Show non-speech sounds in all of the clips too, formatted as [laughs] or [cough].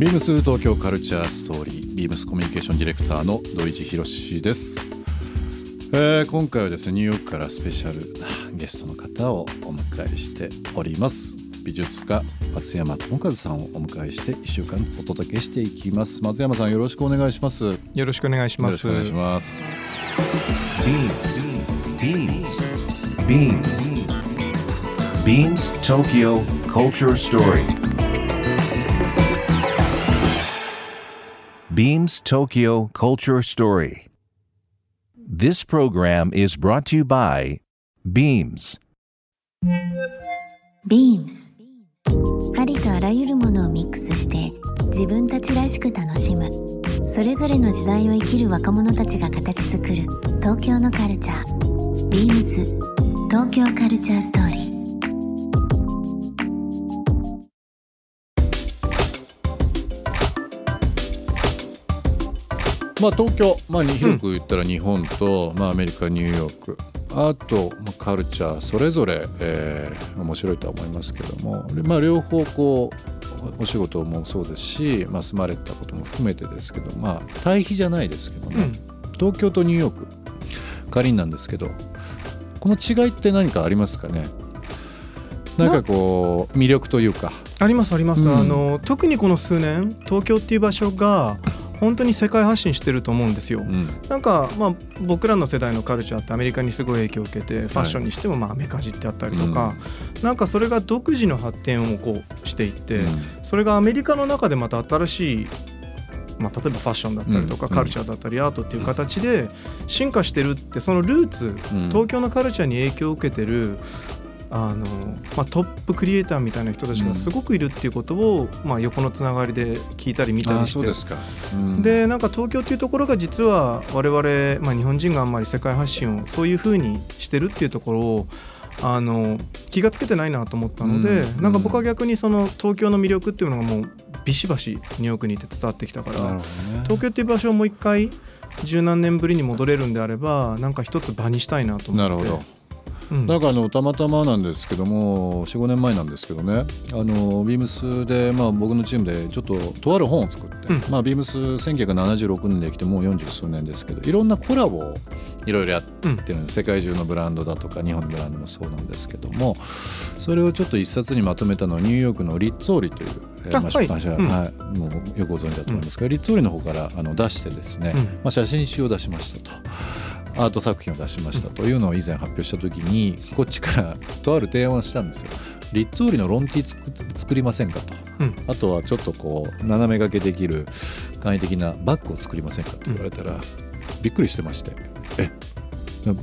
ビームス東京カルチャーストーリービームスコミュニケーションディレクターの土井地博です、えー今回はですねニューヨークからスペシャルなゲストの方をお迎えしております美術家松山智和さんをお迎えして1週間お届けしていきます松山さんよろしくお願いしますよよろしくお願いします。ろしくお願いします Beams. Beams. Beams. Beams Tokyo Culture Story. Beams Tokyo Culture Story. This program is brought to you by Beams. ビームスありとあらゆるものをミックスして自分たちらしく楽しむ。それぞれの時代を生きる若者たちが形作る東京のカルチャー。ビームス東京カルチャーストーリーまあ東京、まあ、に広く言ったら日本と、まあ、アメリカニューヨーク。あと、まあ、カルチャーそれぞれ、えー面白いとは思いますけども、でまあ、両方こうお仕事もそうですし、まあ、住まれたことも含めてですけど、まあ、対比じゃないですけども、東京とニューヨーク仮になんですけどこの違いって何かありますかね？なんかこう魅力というか。ありますあります、うん。あの特にこの数年東京っていう場所が本当に世界発信してると思うんですよ。うん。なんかまあ僕らの世代のカルチャーってアメリカにすごい影響を受けてファッションにしてもまあアメカジってあったりとか、なんかそれが独自の発展をこうしていって、それがアメリカの中でまた新しいまあ、例えばファッションだったりとか、うん。カルチャーだったりアートっていう形で進化してるってそのルーツ、うん。東京のカルチャーに影響を受けてるあの、まあ、トップクリエイターみたいな人たちがすごくいるっていうことを、まあ、横のつながりで聞いたり見たりしてそうですか。うんでなんか東京っていうところが実は我々、まあ、日本人があんまり世界発信をそういうふうにしてるっていうところをあの気がつけてないなと思ったので、うんなんか僕は逆にその東京の魅力っていうのがもうビシバシニューヨークにいて伝わってきたからね。東京っていう場所をもう一回十何年ぶりに戻れるんであればなんか一つ場にしたいなと思ってなるほど。うん。なんかあのたまたまなんですけども45年前なんですけどね。あのビームスで、まあ、僕のチームでちょっととある本を作って、うん。まあ、ビームス1976年できてもう40数年ですけどいろんなコラボをいろいろやってるんです、世界中のブランドだとか日本のブランドもそうなんですけどもそれをちょっと一冊にまとめたのはニューヨークのリッツォーリという、えーまあ、出版社、うん。はい。もうよくご存知だと思いますけど、リッツォーリの方からあの出してですね、うん。まあ、写真集を出しましたと。アート作品を出しましたというのを以前発表した時にこっちから [laughs] とある提案をしたんですよ。リッツォーリのロンティ作作りませんかと、うん。あとはちょっとこう斜め掛けできる簡易的なバッグを作りませんかと言われたら、びっくりしてましてえ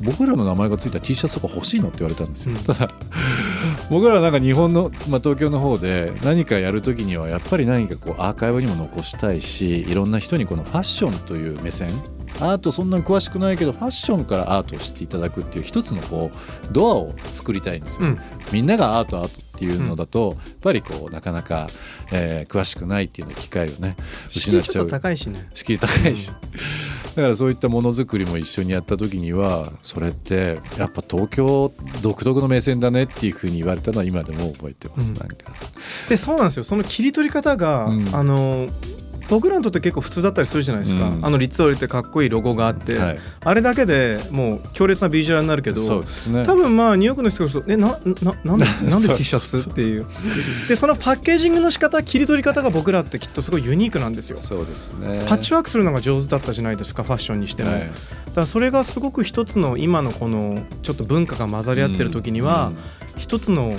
僕らの名前がついた T シャツとか欲しいのって言われたんですよ、うん。ただ [laughs] 僕らはなんか日本の、まあ、東京の方で何かやる時にはやっぱり何かこうアーカイブにも残したいしいろんな人にこのファッションという目線アートそんなに詳しくないけどファッションからアートを知っていただくっていう一つのこうドアを作りたいんですよ、うん。みんながアートアートっていうのだと、やっぱりこうなかなか、えー詳しくないっていう機会をね失っちゃう。高いしね。敷居高いし、だからそういったものづくりも一緒にやった時にはそれってやっぱ東京独特の目線だねっていうふうに言われたのは今でも覚えてます、うん。なんか。でそうなんですよ。その切り取り方が、うん。あの僕らにとって結構普通だったりするじゃないですか、うん。あのリッツォーリってかっこいいロゴがあって、はい。あれだけでもう強烈なビジュアルになるけどそうですね。多分まあニューヨークの人がそうえなななんで [laughs] なんで T シャツ？っていう。でそのパッケージングの仕方切り取り方が僕らってきっとすごいユニークなんですよ。そうですね。パッチワークするのが上手だったじゃないですかファッションにしても、はい。だからそれがすごく一つの今のこのちょっと文化が混ざり合ってる時には、一つの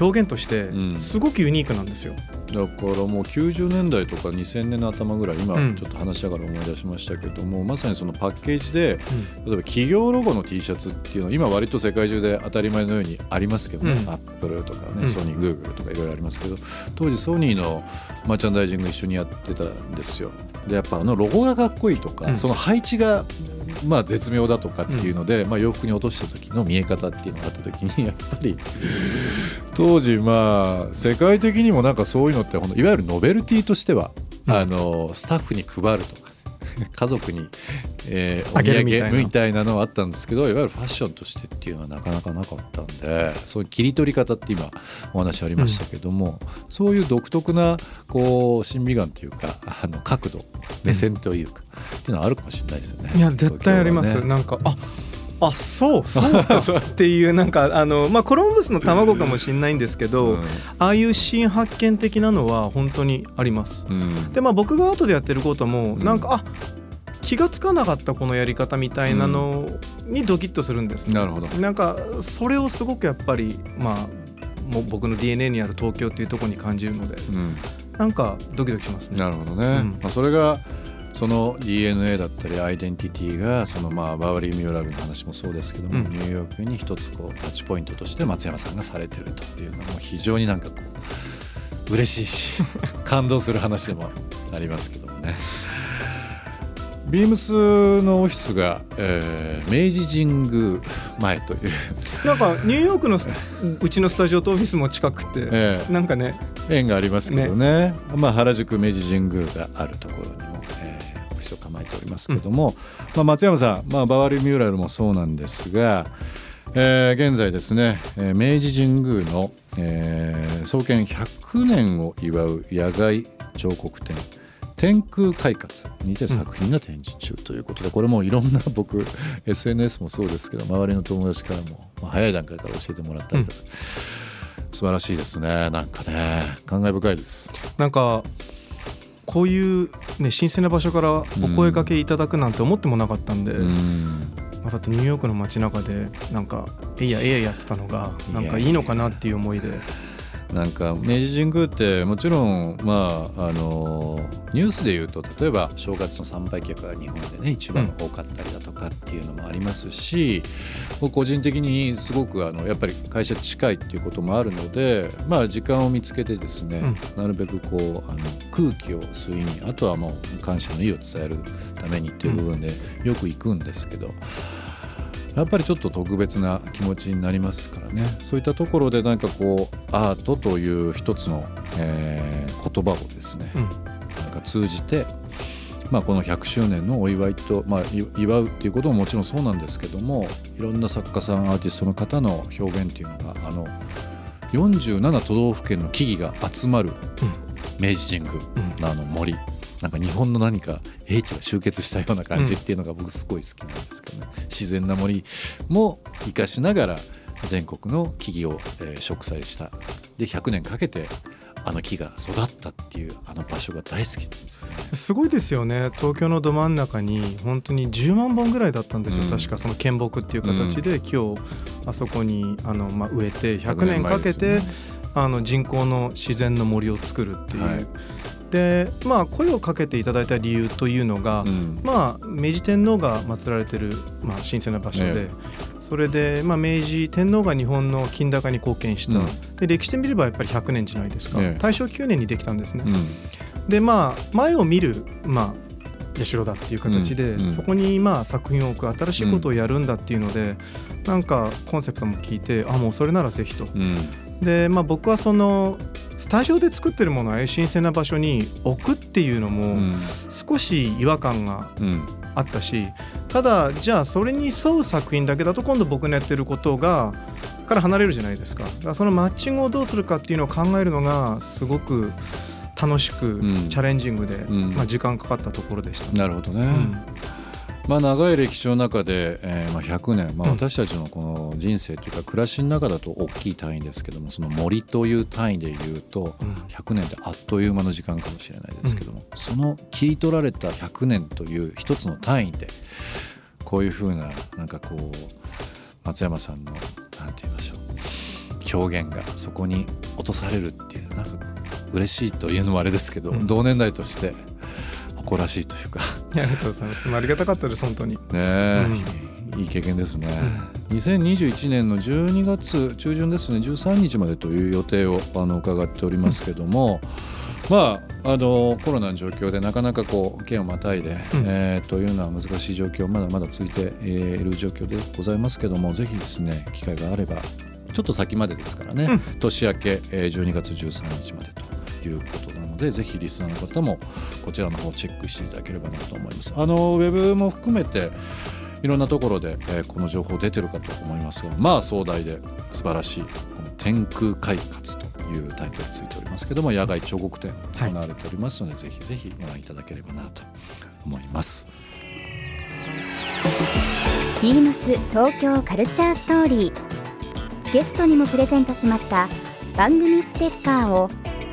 表現としてうん。すごくユニークなんですよ。だからもう90年代とか2000年の頭ぐらい今うん。ちょっと話しながら思い出しましたけども、まさにそのパッケージで例えば企業ロゴの T シャツっていうのは今割と世界中で当たり前のようにありますけどね、うん。アップルとかね、うん。ソニーグーグルとかいろいろありますけど当時ソニーのマーチャンダイジング一緒にやってたんですよ。でやっぱあのロゴがかっこいいとか、うん。その配置がまあ絶妙だとかっていうので、まあ、洋服に落とした時の見え方っていうのがあった時に [laughs] やっぱり当時まあ世界的にもなんかそういうのっていわゆるノベルティとしては、うん。あのスタッフに配るとか [laughs] 家族に、えー、おあげ土るみたいな。産みたいなのはあったんですけどいわゆるファッションとしてっていうのはなかなかなかったんでそういう切り取り方って今お話ありましたけども、そういう独特なこう審美眼というかあの角度目線というか、っていうのはあるかもしれないですよね。いや絶対あります、ね。なんかああそうそうか。[laughs] っていうなんかあのまあコロンブスの卵かもしれないんですけど、うん。ああいう新発見的なのは本当にあります。うん。でまあ僕が後でやってることもうん。なんか、あ気がつかなかったこのやり方みたいなのにドキッとするんです。ね。なるほど。なんかそれをすごくやっぱりまあもう僕の DNA にある東京っていうところに感じるのでうん。なんかドキドキしますね。なるほどね、うん。まあ、それがその DNA だったりアイデンティティがそのまあバーバリー・ミューラルの話もそうですけども、うん。ニューヨークに一つこうタッチポイントとして松山さんがされてるというのも非常になんかこう嬉しいし [laughs] 感動する話でもありますけどもね。ビームスのオフィスが、えー明治神宮前という、なんかニューヨークのすうちのスタジオとオフィスも近くて、えーなんかね縁がありますけどね。まあ、原宿明治神宮があるところにオフィスを構えておりますけども、まあ、松山さん、まあ、バワリミューラルもそうなんですが、えー現在ですね、明治神宮の、えー創建100年を祝う野外彫刻展天空快活にて作品が展示中ということで、これもいろんな僕 [laughs] SNS もそうですけど周りの友達からも、まあ、早い段階から教えてもらったりだと。か、素晴らしいですね。なんかね感慨深いです。なんかこういう、ね、新鮮な場所からお声掛けいただくなんて思ってもなかったんで、うん。まあ、だってニューヨークの街中でなんかえいやえいややってたのがなんかいいのかなっていう思いでなんか明治神宮ってもちろんまああのニュースで言うと例えば正月の参拝客が日本でね一番多かったりだとかっていうのもありますし、僕個人的にすごくあのやっぱり会社近いっていうこともあるのでまあ時間を見つけてですね、なるべくこうあの空気を吸いにあとはもう感謝の意を伝えるためにっていう部分でよく行くんですけど。やっぱりちょっと特別な気持ちになりますからね。そういったところでなんかこうアートという一つの、えー言葉をですね、うん。なんか通じて、まあ、この100周年のお祝いと、まあ、い祝うっていうことももちろんそうなんですけどもいろんな作家さんアーティストの方の表現っていうのがあの47都道府県の木々が集まる明治神宮のあの森、なんか日本の何か英知が集結したような感じっていうのが僕すごい好きなんですけどね、自然な森も生かしながら全国の木々を、えー植栽した。で100年かけてあの木が育ったっていうあの場所が大好きなんですよね。すごいですよね。東京のど真ん中に本当に10万本ぐらいだったんですよ、うん。確かその献木っていう形で木をあそこにあの、まあ、植えて100年かけ100てね。あの人工の自然の森を作るっていう、はいでまあ声をかけていただいた理由というのが、うん。まあ、明治天皇が祀られてる、まあ、神聖な場所で、えそれで、まあ、明治天皇が日本の金高に貢献した、うん。で歴史で見ればやっぱり100年じゃないですか、ええ。大正9年にできたんですね。うん。でまあ前を見る、まあ、社だっていう形で、うん。うん。そこにまあ作品を置く新しいことをやるんだっていうので、なんかコンセプトも聞いてあもうそれならぜひと。うんで、まあ、僕はそのスタジオで作ってるものをああいう神聖な場所に置くっていうのうもん。少し違和感がうん。あったしただじゃあそれに沿う作品だけだと今度僕のやってることがから離れるじゃないですか。だからそのマッチングをどうするかっていうのを考えるのがすごく楽しく、うん。チャレンジングで、ん。まあ、時間かかったところでした、なるほどね。うんまあ、長い歴史の中で、えーまあ、100年、まあ、うん。私たちのこの人生というか暮らしの中だと大きい単位ですけどもその森という単位でいうとうん。100年ってあっという間の時間かもしれないですけども、その切り取られた100年という一つの単位でこういうふうななんかこう松山さんのなんて言いましょう表現がそこに落とされるっていうなんか嬉しいというのもあれですけど、うん。同年代として誇らしいというか。ありがとうございます。ありがたかったです本当に。ねえ、いい経験ですね、2021年の12月中旬ですね。13日までという予定をあの伺っておりますけども、まああのコロナの状況でなかなかこう県をまたいで、うん。えーというのは難しい状況まだまだ続いてえーいる状況でございますけどもぜひですね機会があればちょっと先までですからね、うん。年明けえー12月13日までということなのでぜひリスナーの方もこちらの方チェックしていただければなと思います。あのウェブも含めていろんなところで、えー、この情報出てるかと思いますがまあ壮大で素晴らしいこの天空快活というタイトルついておりますけども野外彫刻展行われておりますので、はい、ぜひぜひご覧いただければなと思います。ビームス東京カルチャーストーリーゲストにもプレゼントしました番組ステッカーを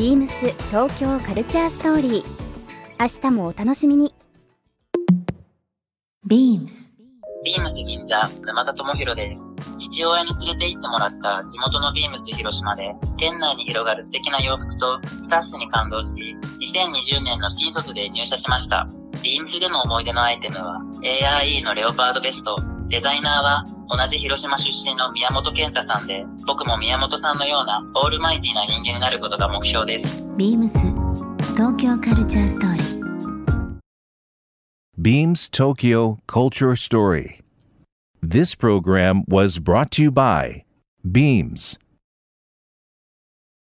ビームス東京カルチャーストーリー。明日もお楽しみに。ビームス。ビームス銀座沼田智弘です。父親に連れて行ってもらった地元のビームス広島で店内に広がる素敵な洋服とスタッフに感動し2020年の新卒で入社しました。ビームスでの思い出のアイテムは ARE のレオパードベスト。デザイナーは同じ広島出身の宮本健太さんで、僕も宮本さんのようなオールマイティな人間になることが目標です。ビームス東京カルチャーストーリー。Beams Tokyo Culture Story. This program was brought to you by Beams.